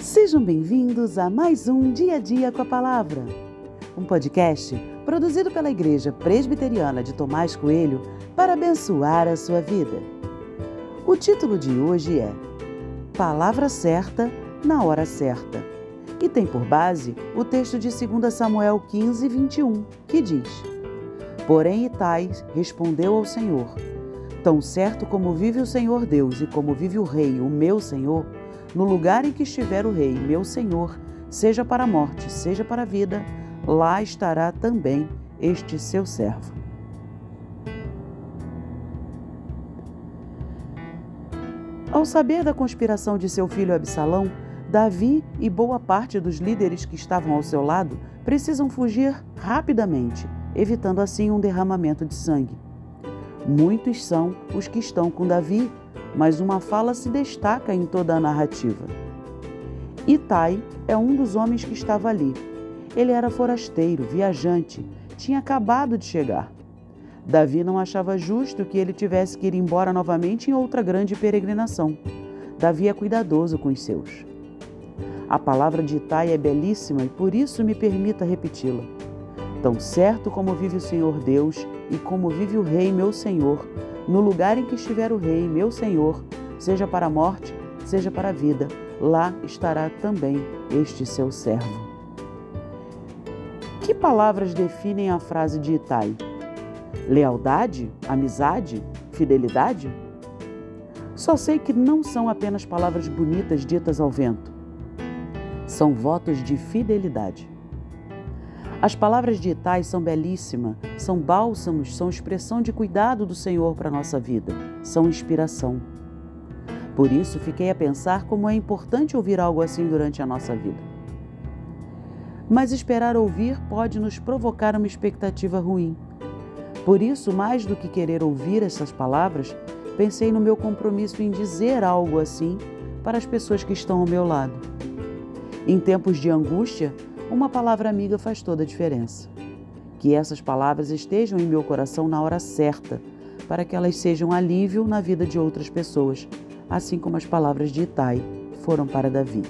Sejam bem-vindos a mais um Dia a Dia com a Palavra, um podcast produzido pela Igreja Presbiteriana de Tomás Coelho para abençoar a sua vida. O título de hoje é Palavra Certa na Hora Certa e tem por base o texto de 2 Samuel 15, 21, que diz: Porém, Itai respondeu ao Senhor: Tão certo como vive o Senhor Deus e como vive o Rei, o meu Senhor, no lugar em que estiver o Rei, meu Senhor, seja para a morte, seja para a vida, lá estará também este seu servo. Ao saber da conspiração de seu filho Absalão, Davi e boa parte dos líderes que estavam ao seu lado precisam fugir rapidamente, evitando assim um derramamento de sangue. Muitos são os que estão com Davi mas uma fala se destaca em toda a narrativa. Itai é um dos homens que estava ali. Ele era forasteiro, viajante, tinha acabado de chegar. Davi não achava justo que ele tivesse que ir embora novamente em outra grande peregrinação. Davi é cuidadoso com os seus. A palavra de Itai é belíssima e por isso me permita repeti-la. Tão certo como vive o Senhor Deus e como vive o Rei meu Senhor, no lugar em que estiver o Rei, meu Senhor, seja para a morte, seja para a vida, lá estará também este seu servo. Que palavras definem a frase de Itai? Lealdade? Amizade? Fidelidade? Só sei que não são apenas palavras bonitas ditas ao vento. São votos de fidelidade. As palavras de Itai são belíssimas, são bálsamos, são expressão de cuidado do Senhor para a nossa vida, são inspiração. Por isso, fiquei a pensar como é importante ouvir algo assim durante a nossa vida. Mas esperar ouvir pode nos provocar uma expectativa ruim. Por isso, mais do que querer ouvir essas palavras, pensei no meu compromisso em dizer algo assim para as pessoas que estão ao meu lado. Em tempos de angústia, uma palavra amiga faz toda a diferença. Que essas palavras estejam em meu coração na hora certa, para que elas sejam alívio na vida de outras pessoas, assim como as palavras de Itai foram para Davi.